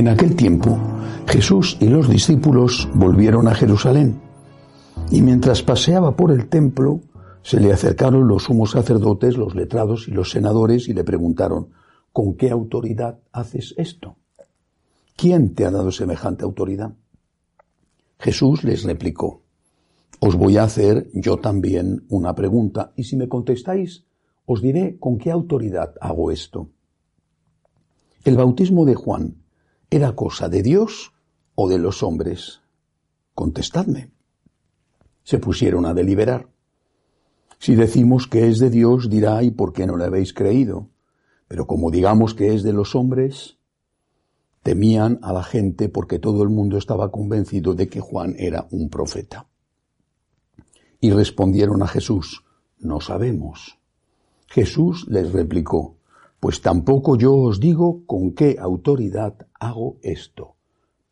En aquel tiempo, Jesús y los discípulos volvieron a Jerusalén. Y mientras paseaba por el templo, se le acercaron los sumos sacerdotes, los letrados y los senadores y le preguntaron, ¿con qué autoridad haces esto? ¿Quién te ha dado semejante autoridad? Jesús les replicó, os voy a hacer yo también una pregunta y si me contestáis, os diré con qué autoridad hago esto. El bautismo de Juan ¿Era cosa de Dios o de los hombres? Contestadme. Se pusieron a deliberar. Si decimos que es de Dios, dirá, ¿y por qué no le habéis creído? Pero como digamos que es de los hombres, temían a la gente porque todo el mundo estaba convencido de que Juan era un profeta. Y respondieron a Jesús, no sabemos. Jesús les replicó, pues tampoco yo os digo con qué autoridad hago esto.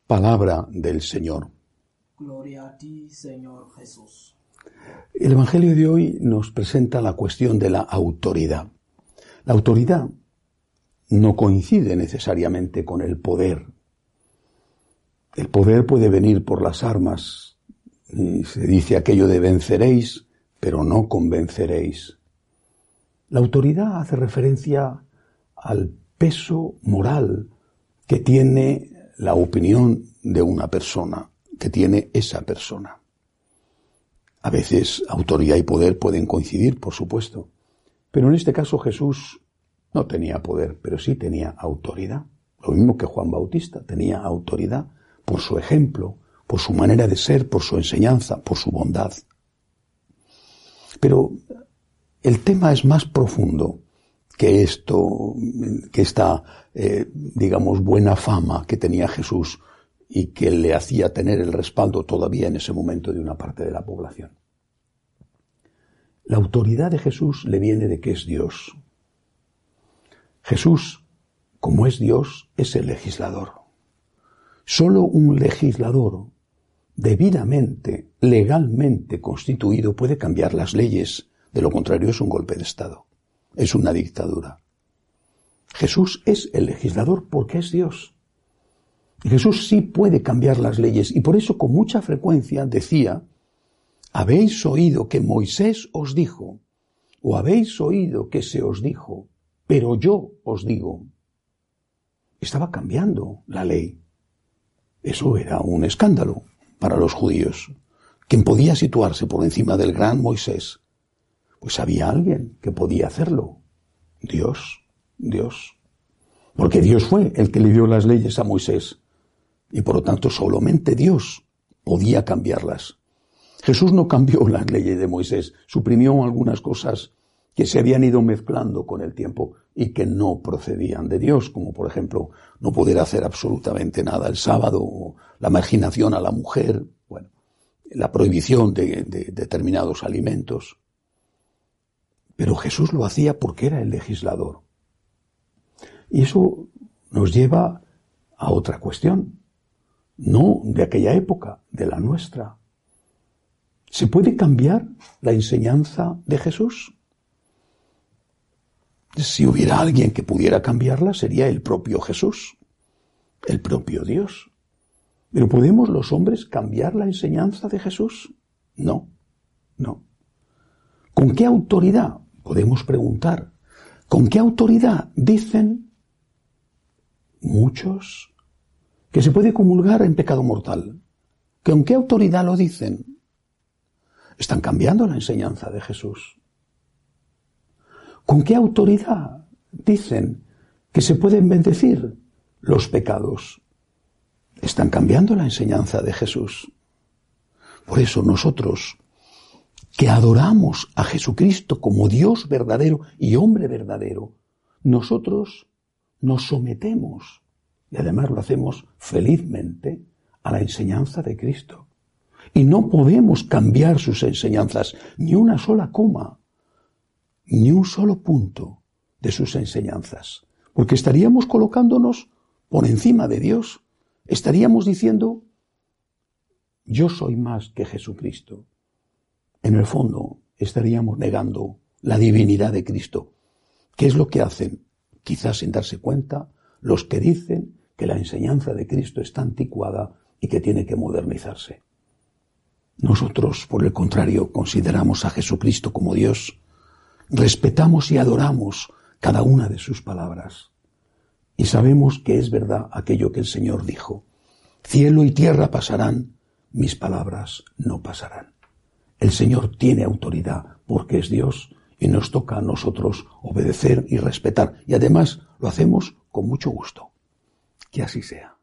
Palabra del Señor. Gloria a ti, Señor Jesús. El Evangelio de hoy nos presenta la cuestión de la autoridad. La autoridad no coincide necesariamente con el poder. El poder puede venir por las armas. Y se dice aquello de venceréis, pero no convenceréis. La autoridad hace referencia al peso moral que tiene la opinión de una persona, que tiene esa persona. A veces autoridad y poder pueden coincidir, por supuesto, pero en este caso Jesús no tenía poder, pero sí tenía autoridad. Lo mismo que Juan Bautista tenía autoridad por su ejemplo, por su manera de ser, por su enseñanza, por su bondad. Pero el tema es más profundo que esto, que esta, eh, digamos, buena fama que tenía Jesús y que le hacía tener el respaldo todavía en ese momento de una parte de la población. La autoridad de Jesús le viene de que es Dios. Jesús, como es Dios, es el legislador. Solo un legislador debidamente, legalmente constituido puede cambiar las leyes, de lo contrario es un golpe de Estado es una dictadura. Jesús es el legislador porque es Dios. Jesús sí puede cambiar las leyes y por eso con mucha frecuencia decía, habéis oído que Moisés os dijo, o habéis oído que se os dijo, pero yo os digo. Estaba cambiando la ley. Eso era un escándalo para los judíos. Quien podía situarse por encima del gran Moisés pues había alguien que podía hacerlo. Dios, Dios. Porque Dios fue el que le dio las leyes a Moisés. Y por lo tanto solamente Dios podía cambiarlas. Jesús no cambió las leyes de Moisés, suprimió algunas cosas que se habían ido mezclando con el tiempo y que no procedían de Dios, como por ejemplo no poder hacer absolutamente nada el sábado, o la marginación a la mujer, bueno, la prohibición de, de determinados alimentos. Pero Jesús lo hacía porque era el legislador. Y eso nos lleva a otra cuestión, no de aquella época, de la nuestra. ¿Se puede cambiar la enseñanza de Jesús? Si hubiera alguien que pudiera cambiarla, sería el propio Jesús, el propio Dios. ¿Pero podemos los hombres cambiar la enseñanza de Jesús? No, no. ¿Con qué autoridad? Podemos preguntar, ¿con qué autoridad dicen muchos que se puede comulgar en pecado mortal? ¿Con qué autoridad lo dicen? Están cambiando la enseñanza de Jesús. ¿Con qué autoridad dicen que se pueden bendecir los pecados? Están cambiando la enseñanza de Jesús. Por eso nosotros, que adoramos a Jesucristo como Dios verdadero y hombre verdadero, nosotros nos sometemos, y además lo hacemos felizmente, a la enseñanza de Cristo. Y no podemos cambiar sus enseñanzas, ni una sola coma, ni un solo punto de sus enseñanzas, porque estaríamos colocándonos por encima de Dios. Estaríamos diciendo, yo soy más que Jesucristo. En el fondo, estaríamos negando la divinidad de Cristo. ¿Qué es lo que hacen? Quizás sin darse cuenta, los que dicen que la enseñanza de Cristo está anticuada y que tiene que modernizarse. Nosotros, por el contrario, consideramos a Jesucristo como Dios, respetamos y adoramos cada una de sus palabras y sabemos que es verdad aquello que el Señor dijo. Cielo y tierra pasarán, mis palabras no pasarán. El Señor tiene autoridad porque es Dios y nos toca a nosotros obedecer y respetar y además lo hacemos con mucho gusto. Que así sea.